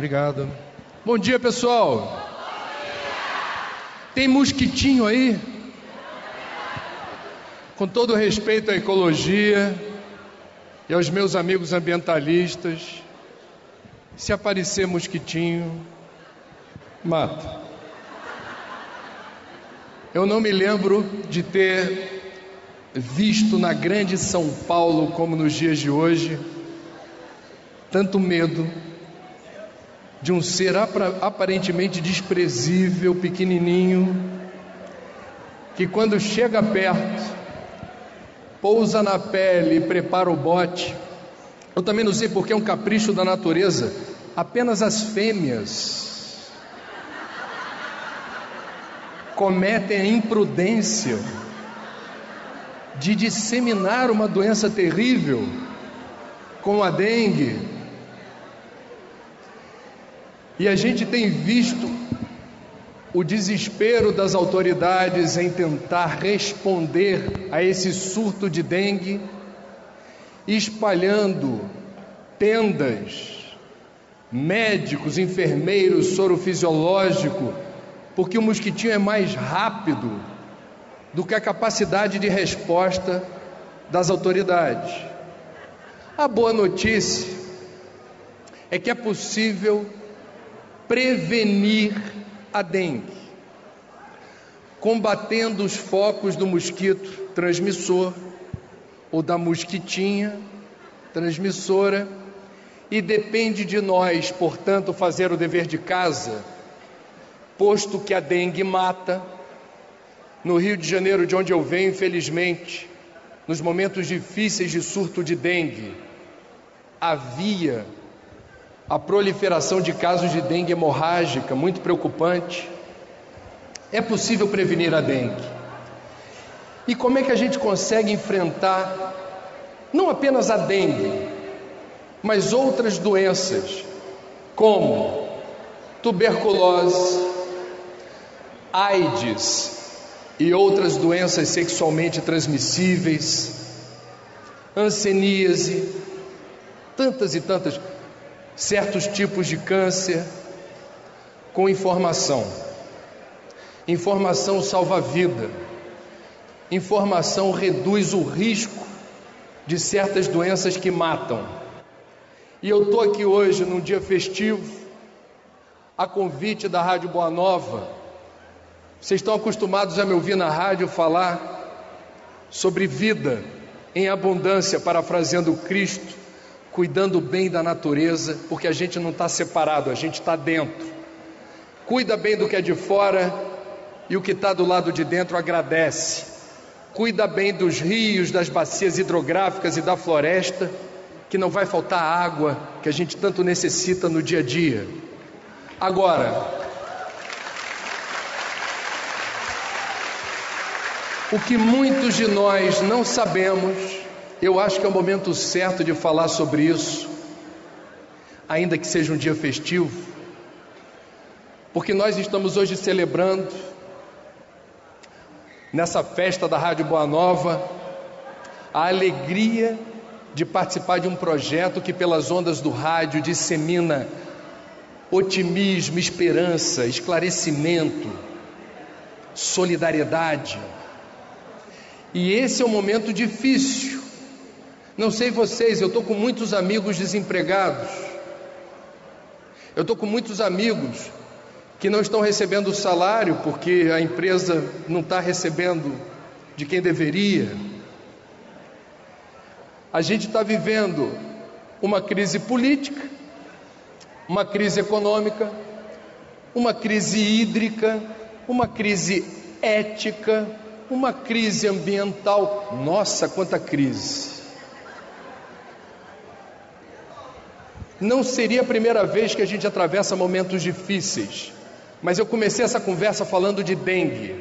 Obrigado. Bom dia, pessoal. Tem mosquitinho aí? Com todo respeito à ecologia e aos meus amigos ambientalistas, se aparecer mosquitinho, mata. Eu não me lembro de ter visto na grande São Paulo, como nos dias de hoje, tanto medo de um ser aparentemente desprezível, pequenininho, que quando chega perto, pousa na pele e prepara o bote. Eu também não sei porque é um capricho da natureza, apenas as fêmeas cometem a imprudência de disseminar uma doença terrível, como a dengue. E a gente tem visto o desespero das autoridades em tentar responder a esse surto de dengue, espalhando tendas, médicos, enfermeiros, soro fisiológico, porque o mosquitinho é mais rápido do que a capacidade de resposta das autoridades. A boa notícia é que é possível prevenir a dengue, combatendo os focos do mosquito transmissor ou da mosquitinha transmissora, e depende de nós, portanto, fazer o dever de casa posto que a dengue mata. No Rio de Janeiro, de onde eu venho, infelizmente, nos momentos difíceis de surto de dengue, havia a proliferação de casos de dengue hemorrágica, muito preocupante. É possível prevenir a dengue. E como é que a gente consegue enfrentar não apenas a dengue, mas outras doenças, como tuberculose, AIDS e outras doenças sexualmente transmissíveis, anseníase, tantas e tantas, certos tipos de câncer, com informação. Informação salva a vida. Informação reduz o risco de certas doenças que matam. E eu estou aqui hoje, num dia festivo, a convite da Rádio Boa Nova vocês estão acostumados a me ouvir na rádio falar sobre vida em abundância, parafraseando Cristo, cuidando bem da natureza, porque a gente não está separado, a gente está dentro. Cuida bem do que é de fora e o que está do lado de dentro agradece. Cuida bem dos rios, das bacias hidrográficas e da floresta, que não vai faltar água que a gente tanto necessita no dia a dia. Agora, O que muitos de nós não sabemos, eu acho que é o momento certo de falar sobre isso, ainda que seja um dia festivo, porque nós estamos hoje celebrando, nessa festa da Rádio Boa Nova, a alegria de participar de um projeto que, pelas ondas do rádio, dissemina otimismo, esperança, esclarecimento, solidariedade e esse é um momento difícil. Não sei vocês, eu estou com muitos amigos desempregados. Eu estou com muitos amigos que não estão recebendo salário porque a empresa não está recebendo de quem deveria. A gente está vivendo uma crise política, uma crise econômica, uma crise hídrica, uma crise ética, uma crise ambiental. Nossa, quanta crise! Não seria a primeira vez que a gente atravessa momentos difíceis, mas eu comecei essa conversa falando de dengue,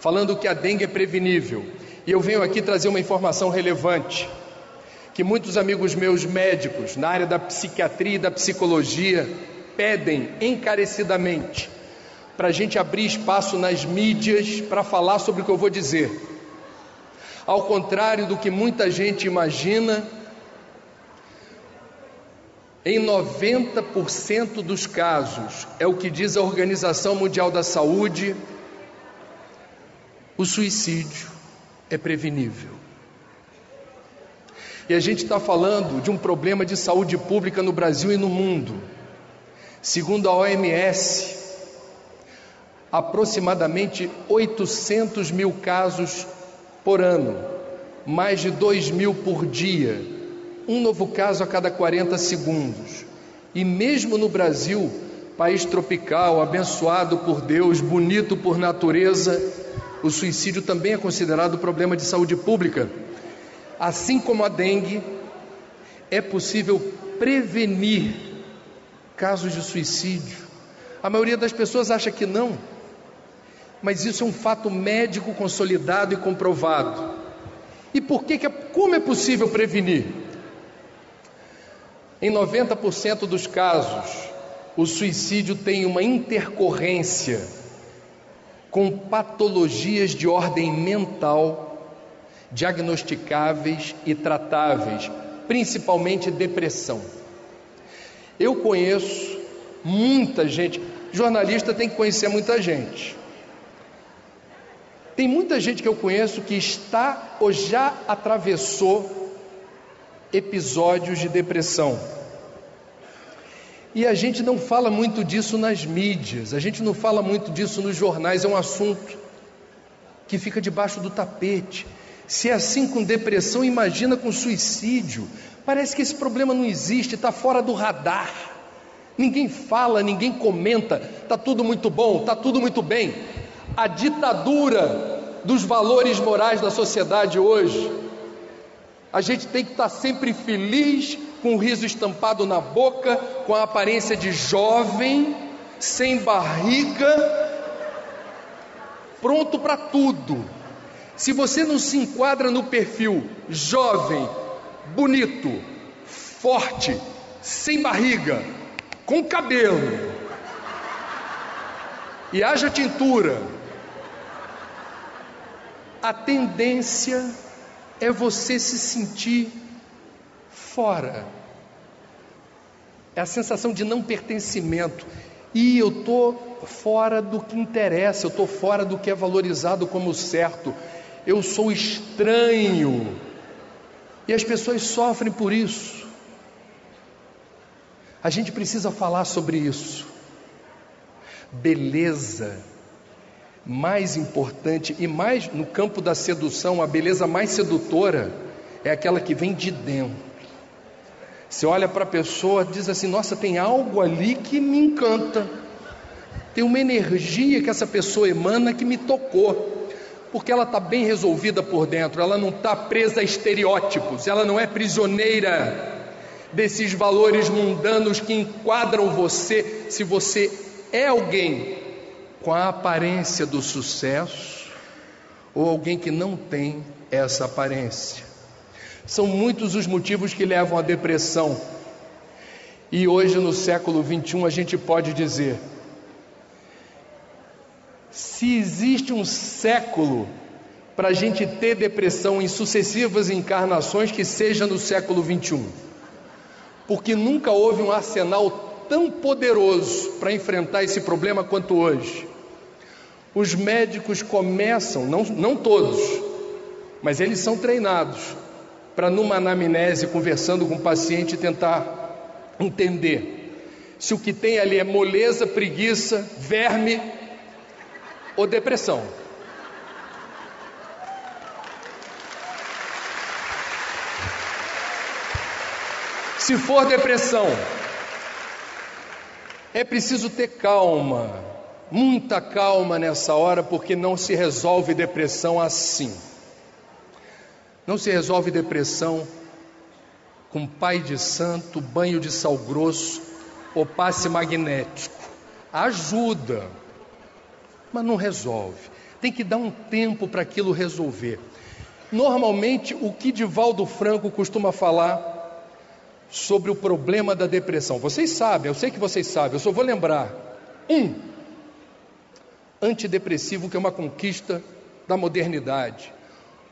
falando que a dengue é prevenível, e eu venho aqui trazer uma informação relevante que muitos amigos meus médicos na área da psiquiatria e da psicologia pedem encarecidamente para a gente abrir espaço nas mídias para falar sobre o que eu vou dizer. Ao contrário do que muita gente imagina, Em 90% dos casos, é o que diz a Organização Mundial da Saúde, o suicídio é prevenível. E a gente está falando de um problema de saúde pública no Brasil e no mundo. Segundo a OMS, aproximadamente 800 mil casos por ano, mais de 2 mil por dia, um novo caso a cada 40 segundos. E mesmo no Brasil, país tropical, abençoado por Deus, bonito por natureza, o suicídio também é considerado problema de saúde pública. Assim como a dengue, é possível prevenir casos de suicídio. A maioria das pessoas acha que não, mas isso é um fato médico consolidado e comprovado. E por que, que como é possível prevenir? Em 90% dos casos, o suicídio tem uma intercorrência com patologias de ordem mental diagnosticáveis e tratáveis, principalmente depressão. Eu conheço muita gente, jornalista tem que conhecer muita gente. Tem muita gente que eu conheço que está ou já atravessou episódios de depressão. E a gente não fala muito disso nas mídias, a gente não fala muito disso nos jornais, é um assunto que fica debaixo do tapete. Se é assim com depressão, imagina com suicídio. Parece que esse problema não existe, está fora do radar. Ninguém fala, ninguém comenta, está tudo muito bom, está tudo muito bem a ditadura dos valores morais da sociedade hoje. A gente tem que estar sempre feliz, com o riso estampado na boca, com a aparência de jovem, sem barriga, pronto para tudo. Se você não se enquadra no perfil jovem, bonito, forte, sem barriga, com cabelo, e haja tintura, a tendência é você se sentir fora. É a sensação de não pertencimento. E eu estou fora do que interessa, eu estou fora do que é valorizado como certo. Eu sou estranho. E as pessoas sofrem por isso. A gente precisa falar sobre isso. Beleza mais importante e mais no campo da sedução, a beleza mais sedutora é aquela que vem de dentro. Você olha para a pessoa, diz assim: Nossa, tem algo ali que me encanta. Tem uma energia que essa pessoa emana que me tocou, porque ela está bem resolvida por dentro, ela não está presa a estereótipos, ela não é prisioneira desses valores mundanos que enquadram você se você é alguém com a aparência do sucesso ou alguém que não tem essa aparência. São muitos os motivos que levam à depressão. E hoje, no século 21, a gente pode dizer: se existe um século para a gente ter depressão em sucessivas encarnações, que seja no século 21, porque nunca houve um arsenal tão poderoso para enfrentar esse problema quanto hoje. Os médicos começam, não, não todos, mas eles são treinados para, numa anamnese, conversando com o paciente, tentar entender se o que tem ali é moleza, preguiça, verme ou depressão. Se for depressão, é preciso ter calma, muita calma nessa hora, porque não se resolve depressão assim. Não se resolve depressão com pai de santo, banho de sal grosso ou passe magnético. Ajuda, mas não resolve. Tem que dar um tempo para aquilo resolver. Normalmente, o que Divaldo Franco costuma falar sobre o problema da depressão. Vocês sabem, eu sei que vocês sabem, eu só vou lembrar. Um, antidepressivo, que é uma conquista da modernidade.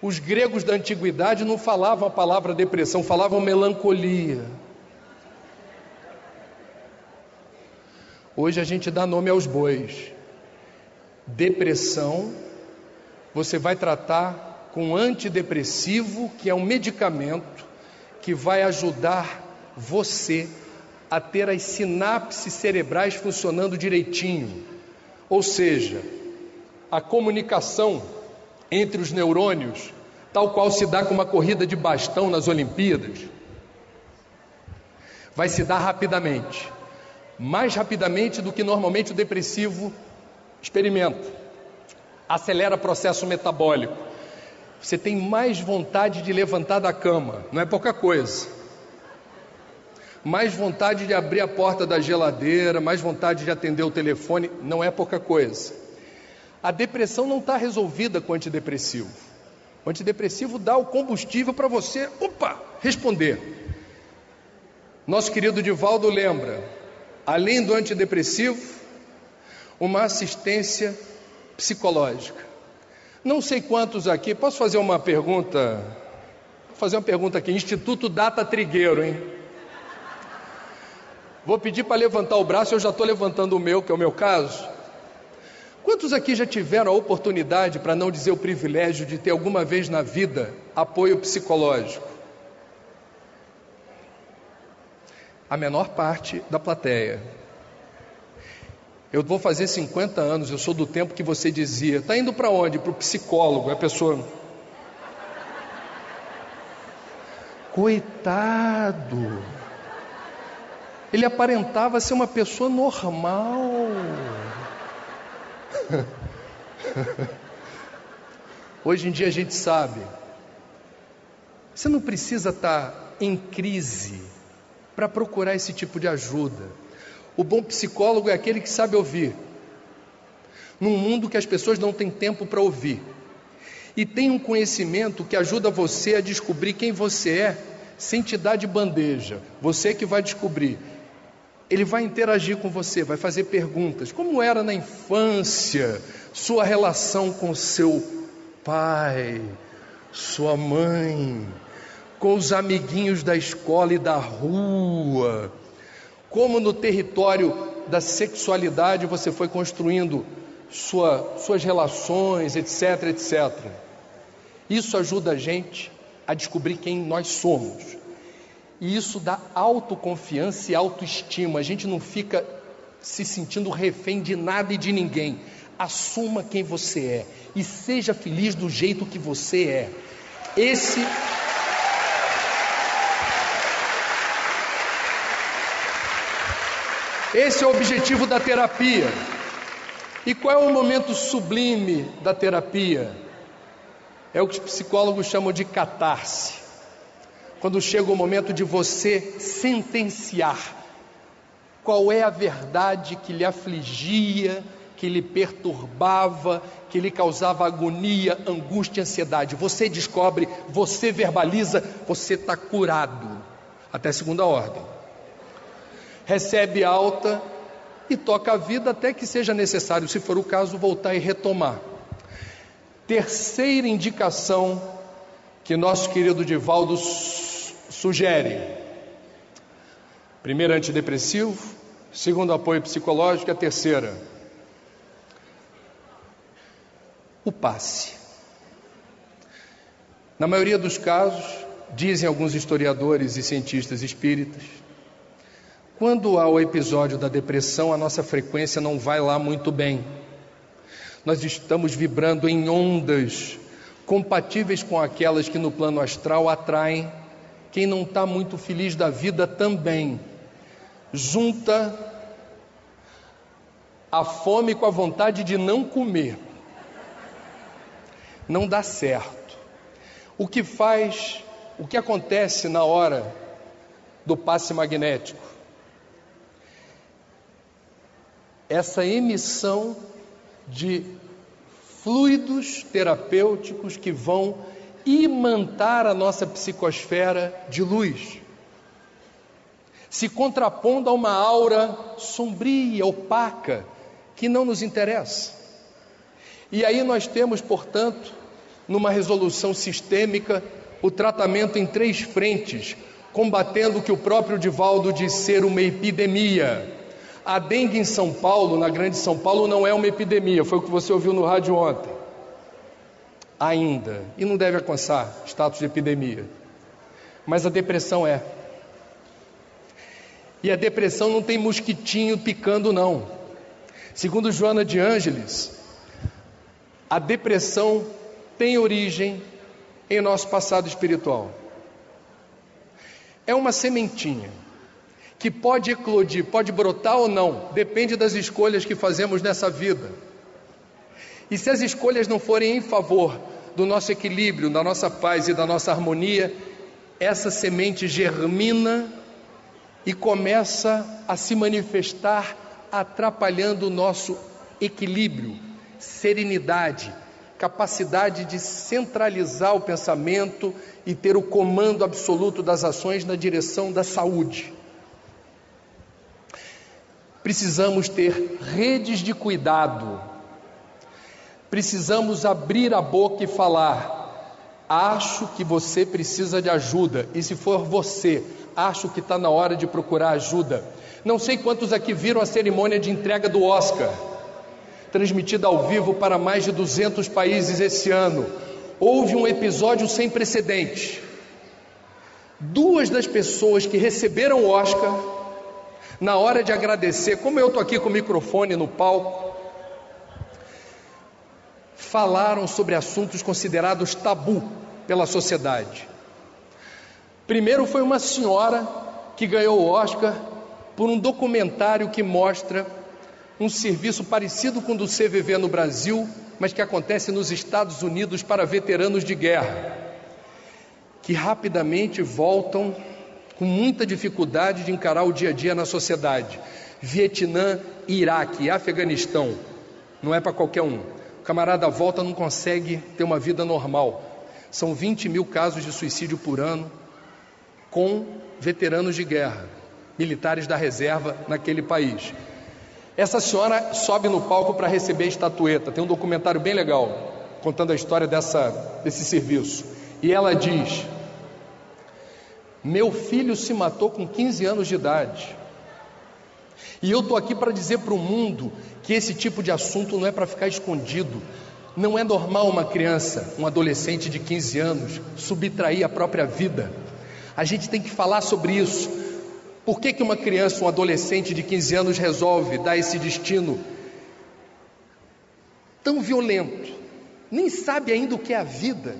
Os gregos da antiguidade não falavam a palavra depressão, falavam melancolia. Hoje a gente dá nome aos bois. Depressão, você vai tratar com antidepressivo, que é um medicamento que vai ajudar você a ter as sinapses cerebrais funcionando direitinho. Ou seja, a comunicação entre os neurônios, tal qual se dá com uma corrida de bastão nas Olimpíadas, vai se dar rapidamente mais rapidamente do que normalmente o depressivo experimenta. Acelera processo metabólico. Você tem mais vontade de levantar da cama, não é pouca coisa. Mais vontade de abrir a porta da geladeira, mais vontade de atender o telefone, não é pouca coisa. A depressão não está resolvida com o antidepressivo. O antidepressivo dá o combustível para você, opa, responder. Nosso querido Divaldo lembra: além do antidepressivo, uma assistência psicológica. Não sei quantos aqui, posso fazer uma pergunta? Vou fazer uma pergunta aqui, Instituto Data Trigueiro, hein? Vou pedir para levantar o braço, eu já estou levantando o meu, que é o meu caso. Quantos aqui já tiveram a oportunidade, para não dizer o privilégio, de ter alguma vez na vida apoio psicológico? a menor parte da plateia. Eu vou fazer 50 anos, eu sou do tempo que você dizia, está indo para onde? Para o psicólogo, a pessoa. Coitado, ele aparentava ser uma pessoa normal. Hoje em dia a gente sabe, você não precisa estar em crise para procurar esse tipo de ajuda. O bom psicólogo é aquele que sabe ouvir. Num mundo que as pessoas não têm tempo para ouvir. E tem um conhecimento que ajuda você a descobrir quem você é, sem te dar de bandeja. Você que vai descobrir. Ele vai interagir com você, vai fazer perguntas. Como era na infância? Sua relação com seu pai, sua mãe, com os amiguinhos da escola e da rua, como no território da sexualidade você foi construindo sua, suas relações, etc, etc. Isso ajuda a gente a descobrir quem nós somos. E isso dá autoconfiança e autoestima. A gente não fica se sentindo refém de nada e de ninguém. Assuma quem você é e seja feliz do jeito que você é. Esse Esse é o objetivo da terapia. E qual é o momento sublime da terapia? É o que os psicólogos chamam de catarse. Quando chega o momento de você sentenciar qual é a verdade que lhe afligia, que lhe perturbava, que lhe causava agonia, angústia, ansiedade. Você descobre, você verbaliza, você está curado. Até segunda ordem recebe alta e toca a vida até que seja necessário, se for o caso, voltar e retomar. Terceira indicação que nosso querido Divaldo sugere: primeiro, antidepressivo, segundo, apoio psicológico, e a terceira, o passe. Na maioria dos casos, dizem alguns historiadores e cientistas espíritas, quando há o episódio da depressão, a nossa frequência não vai lá muito bem. Nós estamos vibrando em ondas compatíveis com aquelas que no plano astral atraem quem não está muito feliz da vida também. Junta a fome com a vontade de não comer. Não dá certo. O que faz, o que acontece na hora do passe magnético? essa emissão de fluidos terapêuticos que vão imantar a nossa psicosfera de luz, se contrapondo a uma aura sombria, opaca, que não nos interessa. E aí nós temos, portanto, numa resolução sistêmica, o tratamento em três frentes, combatendo o que o próprio Divaldo diz ser uma epidemia A dengue em São Paulo, na Grande São Paulo, não é uma epidemia, foi o que você ouviu no rádio ontem. Ainda, e não deve alcançar status de epidemia. Mas a depressão é. E a depressão não tem mosquitinho picando, não. Segundo Joana de Ângeles, a depressão tem origem em nosso passado espiritual. É uma sementinha que pode eclodir, pode brotar ou não, depende das escolhas que fazemos nessa vida. E se as escolhas não forem em favor do nosso equilíbrio, da nossa paz e da nossa harmonia, essa semente germina e começa a se manifestar, atrapalhando o nosso equilíbrio, serenidade, capacidade de centralizar o pensamento e ter o comando absoluto das ações na direção da saúde. Precisamos ter redes de cuidado, precisamos abrir a boca e falar. Acho que você precisa de ajuda, e se for você, acho que está na hora de procurar ajuda. Não sei quantos aqui viram a cerimônia de entrega do Oscar transmitida ao vivo para mais de 200 países esse ano. Houve um episódio sem precedentes. Duas das pessoas que receberam o Oscar, na hora de agradecer, como eu estou aqui com o microfone no palco, falaram sobre assuntos considerados tabu pela sociedade. Primeiro foi uma senhora que ganhou o Oscar por um documentário que mostra um serviço parecido com o do CVV no Brasil, mas que acontece nos Estados Unidos para veteranos de guerra, que rapidamente voltam com muita dificuldade de encarar o dia a dia na sociedade. Vietnã, Iraque, Afeganistão, não é para qualquer um. Camarada volta não consegue ter uma vida normal. São 20 mil casos de suicídio por ano com veteranos de guerra, militares da reserva naquele país. Essa senhora sobe no palco para receber a estatueta. Tem um documentário bem legal contando a história dessa, desse serviço. E ela diz: Meu filho se matou com 15 anos de idade. E eu estou aqui para dizer para o mundo que esse tipo de assunto não é para ficar escondido. Não é normal uma criança, um adolescente de 15 anos, subtrair a própria vida. A gente tem que falar sobre isso. Por que, que uma criança, um adolescente de 15 anos resolve dar esse destino tão violento? Nem sabe ainda o que é a vida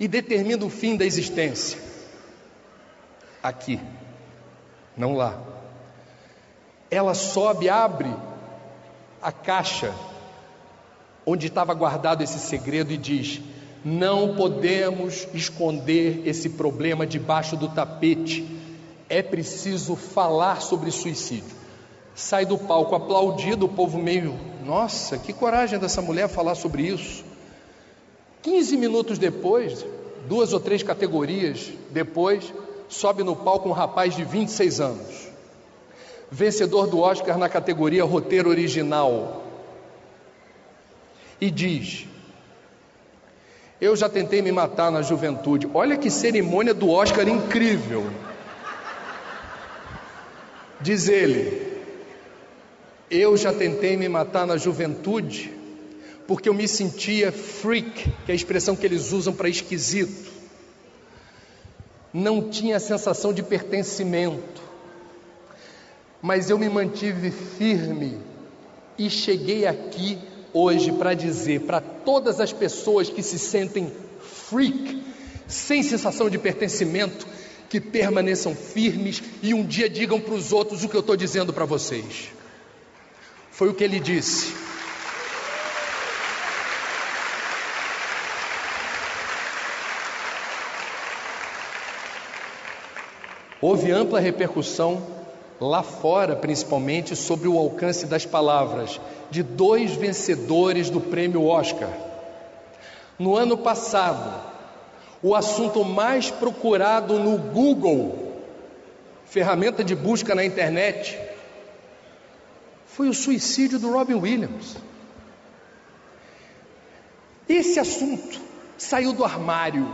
e determina o fim da existência. Aqui, não lá. Ela sobe, abre a caixa onde estava guardado esse segredo e diz: Não podemos esconder esse problema debaixo do tapete é preciso falar sobre suicídio. Sai do palco aplaudido, o povo meio, nossa, que coragem dessa mulher falar sobre isso. 15 minutos depois, duas ou três categorias depois, sobe no palco um rapaz de 26 anos, vencedor do Oscar na categoria roteiro original, e diz: Eu já tentei me matar na juventude. Olha que cerimônia do Oscar incrível. Diz ele: Eu já tentei me matar na juventude porque eu me sentia freak, que é a expressão que eles usam para esquisito. Não tinha a sensação de pertencimento, mas eu me mantive firme e cheguei aqui hoje para dizer para todas as pessoas que se sentem freak, sem sensação de pertencimento, que permaneçam firmes e um dia digam para os outros o que eu estou dizendo para vocês. Foi o que ele disse. Houve ampla repercussão lá fora, principalmente, sobre o alcance das palavras de dois vencedores do prêmio Oscar. No ano passado, o assunto mais procurado no Google, ferramenta de busca na internet, foi o suicídio do Robin Williams. Esse assunto saiu do armário.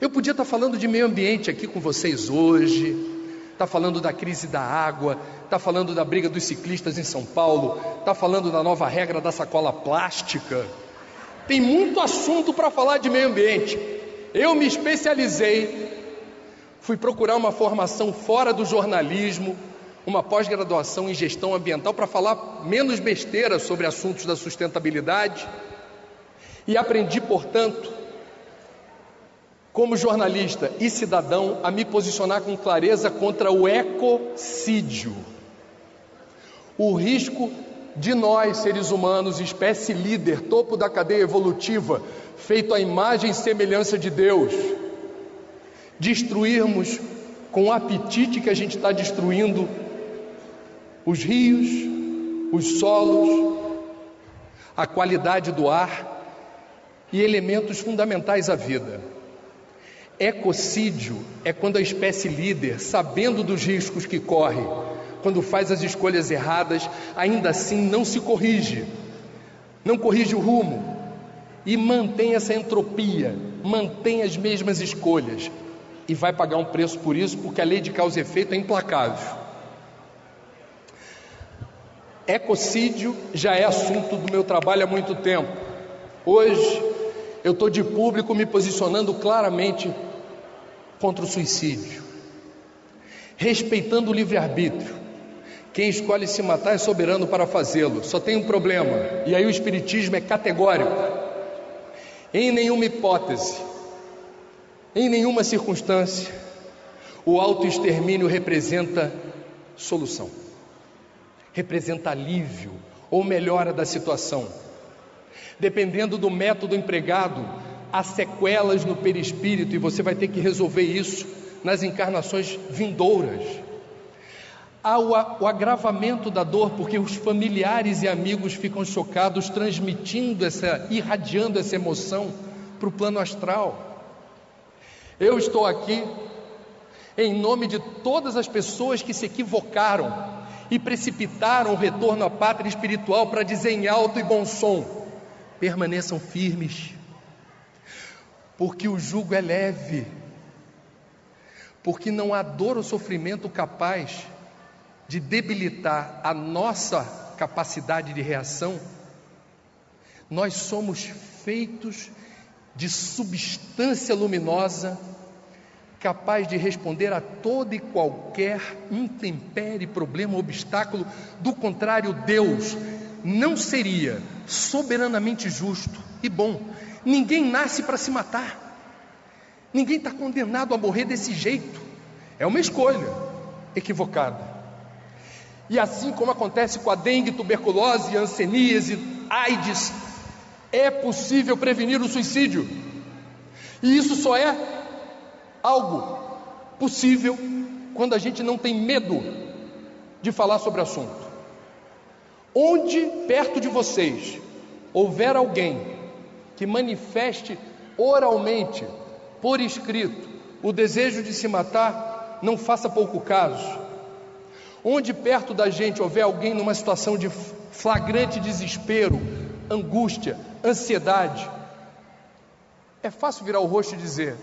Eu podia estar falando de meio ambiente aqui com vocês hoje, está falando da crise da água, está falando da briga dos ciclistas em São Paulo, está falando da nova regra da sacola plástica. Tem muito assunto para falar de meio ambiente. Eu me especializei, fui procurar uma formação fora do jornalismo, uma pós-graduação em gestão ambiental para falar menos besteira sobre assuntos da sustentabilidade e aprendi, portanto, como jornalista e cidadão, a me posicionar com clareza contra o ecocídio. O risco de nós, seres humanos, espécie líder, topo da cadeia evolutiva, feito à imagem e semelhança de Deus, destruirmos com o apetite que a gente está destruindo os rios, os solos, a qualidade do ar e elementos fundamentais à vida. Ecocídio é quando a espécie líder, sabendo dos riscos que corre, quando faz as escolhas erradas, ainda assim não se corrige, não corrige o rumo e mantém essa entropia, mantém as mesmas escolhas e vai pagar um preço por isso, porque a lei de causa e efeito é implacável. Ecocídio já é assunto do meu trabalho há muito tempo. Hoje eu estou de público me posicionando claramente contra o suicídio, respeitando o livre-arbítrio. Quem escolhe se matar é soberano para fazê-lo. Só tem um problema, e aí o Espiritismo é categórico. Em nenhuma hipótese, em nenhuma circunstância, o autoextermínio representa solução, representa alívio ou melhora da situação. Dependendo do método empregado, há sequelas no perispírito e você vai ter que resolver isso nas encarnações vindouras. Há o, o agravamento da dor porque os familiares e amigos ficam chocados, transmitindo essa, irradiando essa emoção para o plano astral. Eu estou aqui em nome de todas as pessoas que se equivocaram e precipitaram o retorno à pátria espiritual para dizer em alto e bom som: permaneçam firmes, porque o jugo é leve, porque não há dor ou sofrimento capaz de debilitar a nossa capacidade de reação. Nós somos feitos de substância luminosa capaz de responder a todo e qualquer intempérie, problema, obstáculo. Do contrário, Deus não seria soberanamente justo e bom. Ninguém nasce para se matar. Ninguém está condenado a morrer desse jeito. É uma escolha equivocada. E assim como acontece com a dengue, tuberculose, anseníase, AIDS, é possível prevenir o suicídio. E isso só é algo possível quando a gente não tem medo de falar sobre o assunto. Onde perto de vocês houver alguém que manifeste oralmente, por escrito, o desejo de se matar, não faça pouco caso. Onde perto da gente houver alguém numa situação de flagrante desespero, angústia, ansiedade, é fácil virar o rosto e dizer: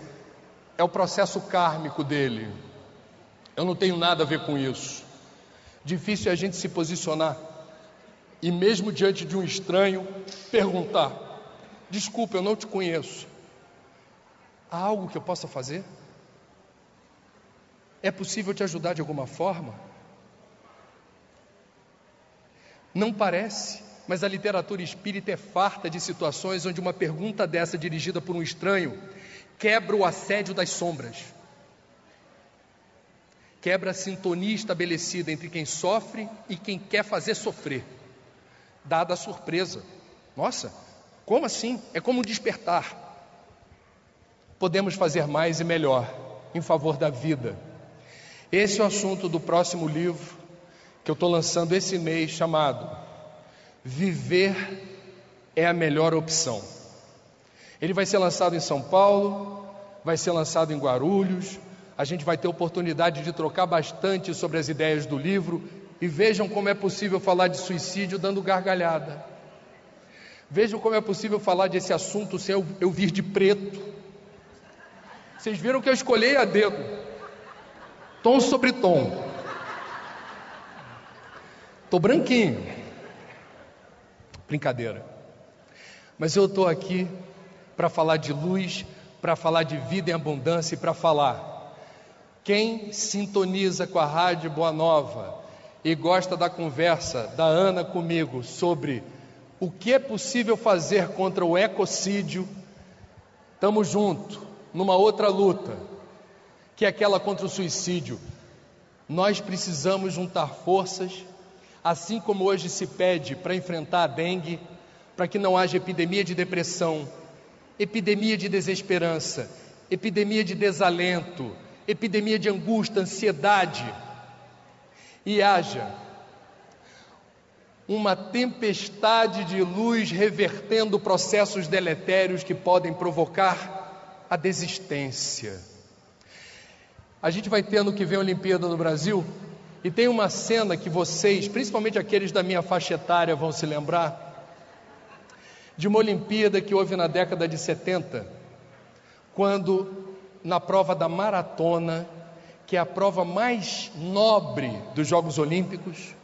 é o processo kármico dele. Eu não tenho nada a ver com isso. Difícil é a gente se posicionar e mesmo diante de um estranho, perguntar: Desculpa, eu não te conheço. Há algo que eu possa fazer? É possível te ajudar de alguma forma? Não parece, mas a literatura espírita é farta de situações onde uma pergunta dessa dirigida por um estranho quebra o assédio das sombras, quebra a sintonia estabelecida entre quem sofre e quem quer fazer sofrer dada a surpresa. Nossa, como assim? É como despertar. Podemos fazer mais e melhor em favor da vida. Esse é o assunto do próximo livro que eu estou lançando esse mês, chamado Viver é a melhor opção. Ele vai ser lançado em São Paulo, vai ser lançado em Guarulhos. A gente vai ter oportunidade de trocar bastante sobre as ideias do livro e vejam como é possível falar de suicídio dando gargalhada. Vejam como é possível falar desse assunto sem eu, eu vir de preto. Vocês viram que eu escolhi a dedo. tom sobre tom. Tô branquinho. Brincadeira. Mas eu estou aqui para falar de luz, para falar de vida em abundância e para falar. Quem sintoniza com a Rádio Boa Nova e gosta da conversa da Ana comigo sobre o que é possível fazer contra o ecocídio, estamos juntos numa outra luta, que é aquela contra o suicídio. Nós precisamos juntar forças, assim como hoje se pede para enfrentar a dengue, para que não haja epidemia de depressão, epidemia de desesperança, epidemia de desalento, epidemia de angústia, ansiedade, e haja uma tempestade de luz revertendo processos deletérios que podem provocar a desistência. A gente vai ter ano que vem a Olimpíada no Brasil e tem uma cena que vocês, principalmente aqueles da minha faixa etária, vão se lembrar de uma Olimpíada que houve na década de 70, quando na prova da maratona, que é a prova mais nobre dos Jogos Olímpicos,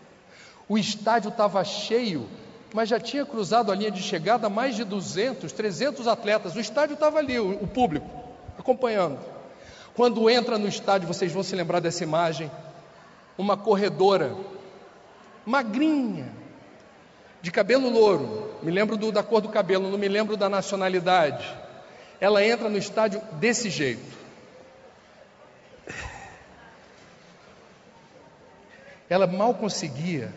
o estádio estava cheio, mas já tinha cruzado a linha de chegada mais de 200, 300 atletas. O estádio estava ali, o, o público, acompanhando. Quando entra no estádio, vocês vão se lembrar dessa imagem, uma corredora, magrinha, de cabelo louro, me lembro do, da cor do cabelo, não me lembro da nacionalidade. Ela entra no estádio desse jeito. Ela mal conseguia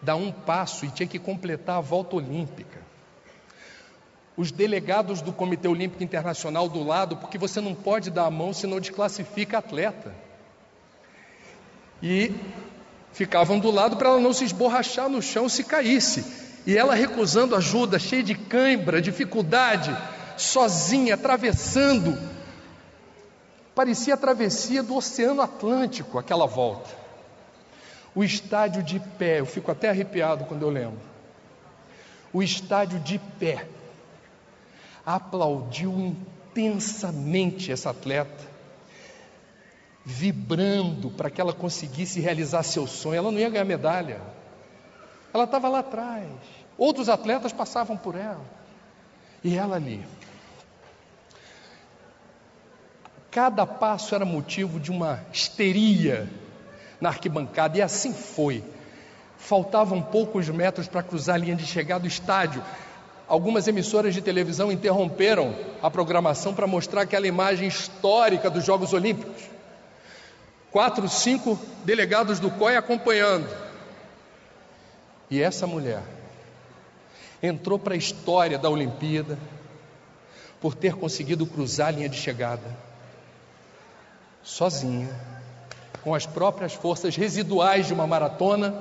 dar um passo e tinha que completar a volta olímpica. Os delegados do Comitê Olímpico Internacional do lado, porque você não pode dar a mão se não desclassifica atleta. E ficavam do lado para ela não se esborrachar no chão se caísse. E ela recusando ajuda, cheia de cãibra, dificuldade, sozinha, atravessando. Parecia a travessia do Oceano Atlântico, aquela volta. O estádio de pé, eu fico até arrepiado quando eu lembro. O estádio de pé aplaudiu intensamente essa atleta vibrando para que ela conseguisse realizar seu sonho. Ela não ia ganhar medalha, ela estava lá atrás. Outros atletas passavam por ela, e ela ali. Cada passo era motivo de uma histeria na arquibancada, e assim foi. Faltavam poucos metros para cruzar a linha de chegada do estádio. Algumas emissoras de televisão interromperam a programação para mostrar aquela imagem histórica dos Jogos Olímpicos quatro, cinco delegados do COI acompanhando. E essa mulher entrou para a história da Olimpíada por ter conseguido cruzar a linha de chegada sozinha, com as próprias forças residuais de uma maratona,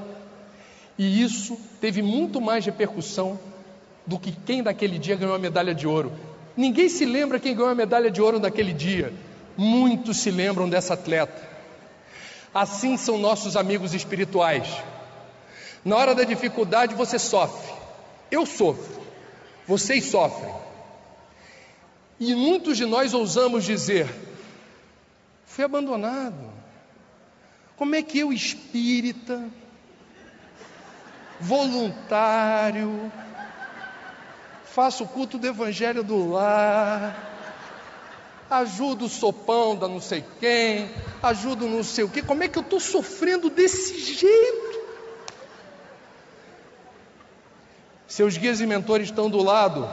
e isso teve muito mais repercussão do que quem daquele dia ganhou a medalha de ouro. Ninguém se lembra quem ganhou a medalha de ouro naquele dia. Muitos se lembram dessa atleta. Assim são nossos amigos espirituais. Na hora da dificuldade você sofre, eu sofro, vocês sofrem. E muitos de nós ousamos dizer: fui abandonado. Como é que eu, espírita, voluntário, faço o culto do Evangelho do lar, ajuda o sopão da não sei quem, ajuda não sei o que. Como é que eu estou sofrendo desse jeito? Seus guias e mentores estão do lado,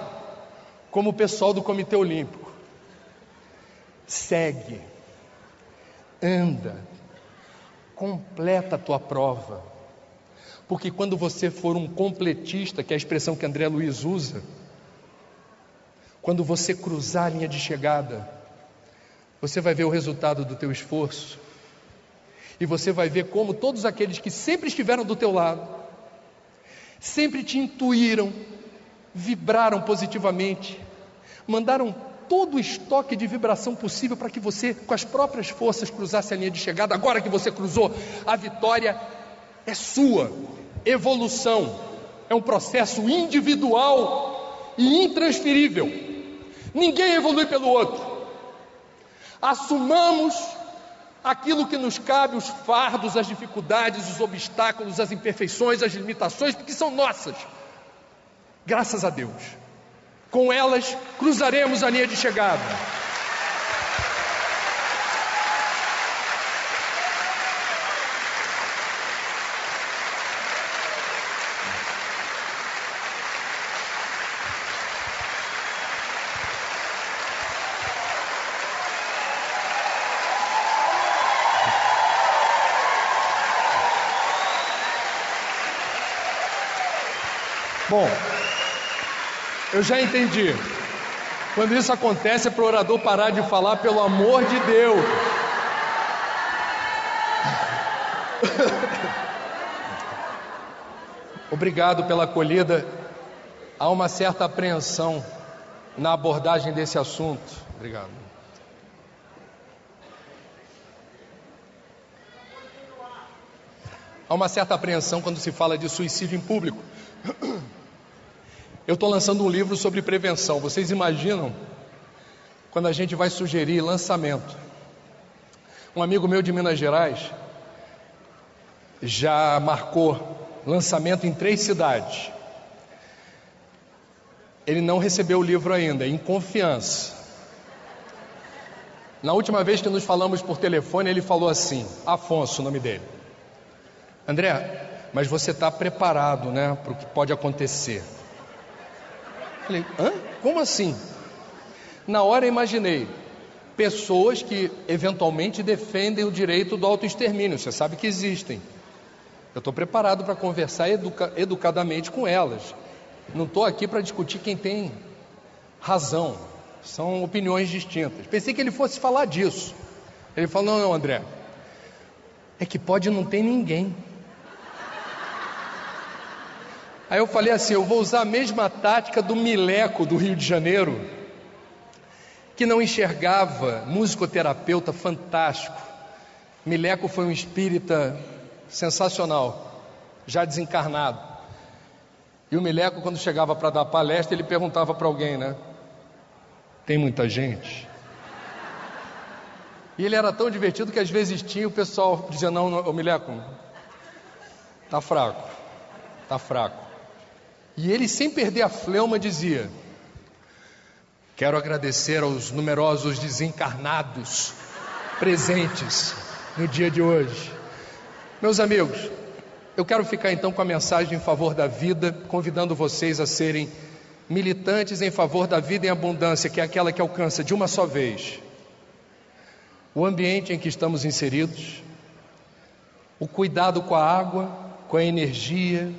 como o pessoal do Comitê Olímpico. Segue, anda, completa a tua prova. Porque quando você for um completista, que é a expressão que André Luiz usa, quando você cruzar a linha de chegada, você vai ver o resultado do teu esforço. E você vai ver como todos aqueles que sempre estiveram do teu lado, sempre te intuíram, vibraram positivamente, mandaram todo o estoque de vibração possível para que você, com as próprias forças, cruzasse a linha de chegada. Agora que você cruzou, a vitória é sua. Evolução é um processo individual e intransferível. Ninguém evolui pelo outro assumamos aquilo que nos cabe, os fardos, as dificuldades, os obstáculos, as imperfeições, as limitações, porque são nossas. Graças a Deus. Com elas cruzaremos a linha de chegada. Bom, eu já entendi. Quando isso acontece é para o orador parar de falar, pelo amor de Deus. Obrigado pela acolhida. Há uma certa apreensão na abordagem desse assunto. Obrigado. Há uma certa apreensão quando se fala de suicídio em público. Eu estou lançando um livro sobre prevenção. Vocês imaginam quando a gente vai sugerir lançamento? Um amigo meu de Minas Gerais já marcou lançamento em três cidades. Ele não recebeu o livro ainda, em confiança. Na última vez que nos falamos por telefone, ele falou assim: Afonso, o nome dele. André, mas você está preparado, né, para o que pode acontecer? Falei, hã? Como assim? Na hora imaginei pessoas que eventualmente defendem o direito do autoextermínio. Você sabe que existem. Eu estou preparado para conversar educa educadamente com elas. Não estou aqui para discutir quem tem razão. São opiniões distintas. Pensei que ele fosse falar disso. Ele falou: não, não, André. É que pode não ter ninguém. Aí eu falei assim: eu vou usar a mesma tática do Mileco do Rio de Janeiro, que não enxergava, musicoterapeuta fantástico. Mileco foi um espírita sensacional, já desencarnado. E o Mileco, quando chegava para dar palestra, ele perguntava para alguém, né? Tem muita gente? E ele era tão divertido que às vezes tinha o pessoal dizia: Não, não Mileco, tá fraco, tá fraco. E ele, sem perder a fleuma, dizia: Quero agradecer aos numerosos desencarnados presentes no dia de hoje. Meus amigos, eu quero ficar então com a mensagem em favor da vida, convidando vocês a serem militantes em favor da vida em abundância, que é aquela que alcança de uma só vez o ambiente em que estamos inseridos, o cuidado com a água, com a energia,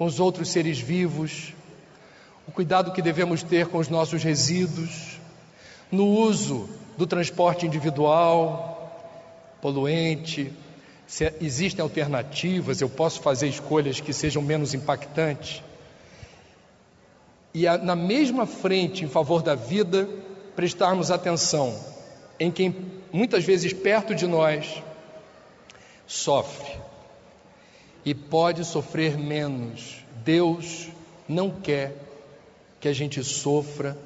com os outros seres vivos, o cuidado que devemos ter com os nossos resíduos, no uso do transporte individual, poluente, se existem alternativas, eu posso fazer escolhas que sejam menos impactantes. E na mesma frente em favor da vida, prestarmos atenção em quem muitas vezes perto de nós sofre e pode sofrer menos. Deus não quer que a gente sofra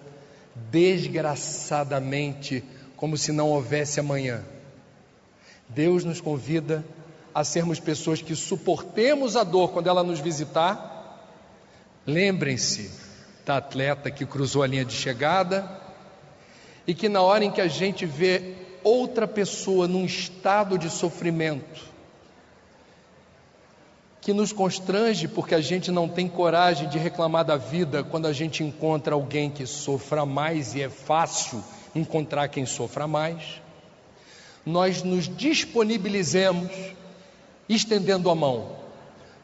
desgraçadamente, como se não houvesse amanhã. Deus nos convida a sermos pessoas que suportemos a dor quando ela nos visitar. Lembrem-se da atleta que cruzou a linha de chegada e que na hora em que a gente vê outra pessoa num estado de sofrimento, que nos constrange porque a gente não tem coragem de reclamar da vida quando a gente encontra alguém que sofra mais e é fácil encontrar quem sofra mais. Nós nos disponibilizemos estendendo a mão.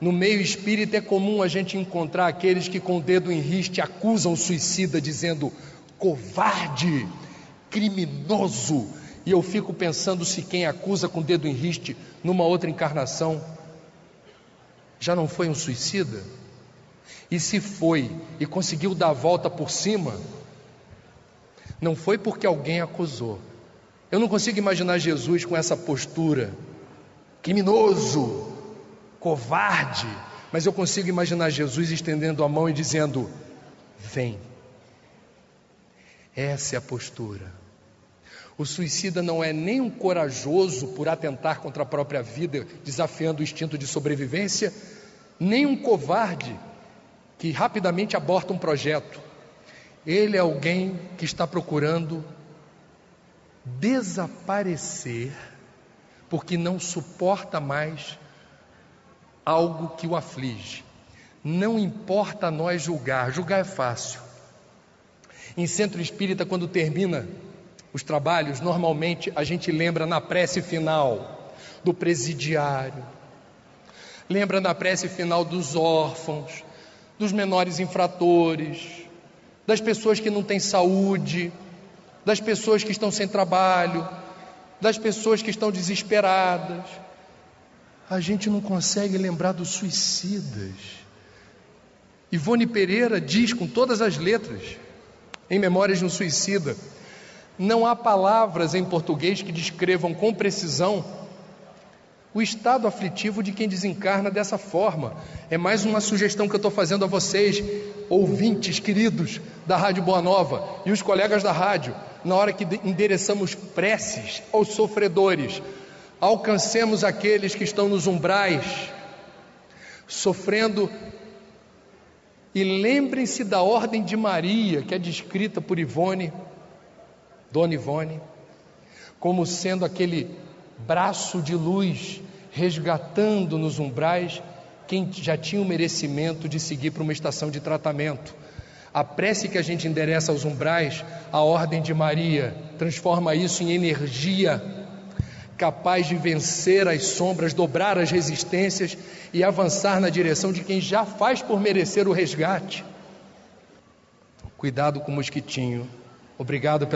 No meio espírita é comum a gente encontrar aqueles que com o dedo em riste acusam o suicida dizendo covarde, criminoso. E eu fico pensando se quem acusa com o dedo em riste numa outra encarnação já não foi um suicida? E se foi e conseguiu dar a volta por cima, não foi porque alguém acusou. Eu não consigo imaginar Jesus com essa postura, criminoso, covarde, mas eu consigo imaginar Jesus estendendo a mão e dizendo: Vem. Essa é a postura. O suicida não é nem um corajoso por atentar contra a própria vida, desafiando o instinto de sobrevivência, nem um covarde que rapidamente aborta um projeto. Ele é alguém que está procurando desaparecer porque não suporta mais algo que o aflige. Não importa nós julgar, julgar é fácil. Em centro espírita, quando termina os trabalhos, normalmente a gente lembra na prece final do presidiário, lembra na prece final dos órfãos, dos menores infratores, das pessoas que não têm saúde, das pessoas que estão sem trabalho, das pessoas que estão desesperadas. A gente não consegue lembrar dos suicidas. Ivone Pereira diz com todas as letras, em Memórias de um Suicida, não há palavras em português que descrevam com precisão o estado aflitivo de quem desencarna dessa forma. É mais uma sugestão que eu estou fazendo a vocês, ouvintes queridos da Rádio Boa Nova e os colegas da rádio, na hora que endereçamos preces aos sofredores, alcancemos aqueles que estão nos umbrais, sofrendo e lembrem-se da ordem de Maria, que é descrita por Ivone, Dona Ivone, como sendo aquele braço de luz resgatando nos umbrais quem já tinha o merecimento de seguir para uma estação de tratamento. A prece que a gente endereça aos umbrais, a ordem de Maria, transforma isso em energia capaz de vencer as sombras, dobrar as resistências e avançar na direção de quem já faz por merecer o resgate. Cuidado com o mosquitinho. Obrigado pela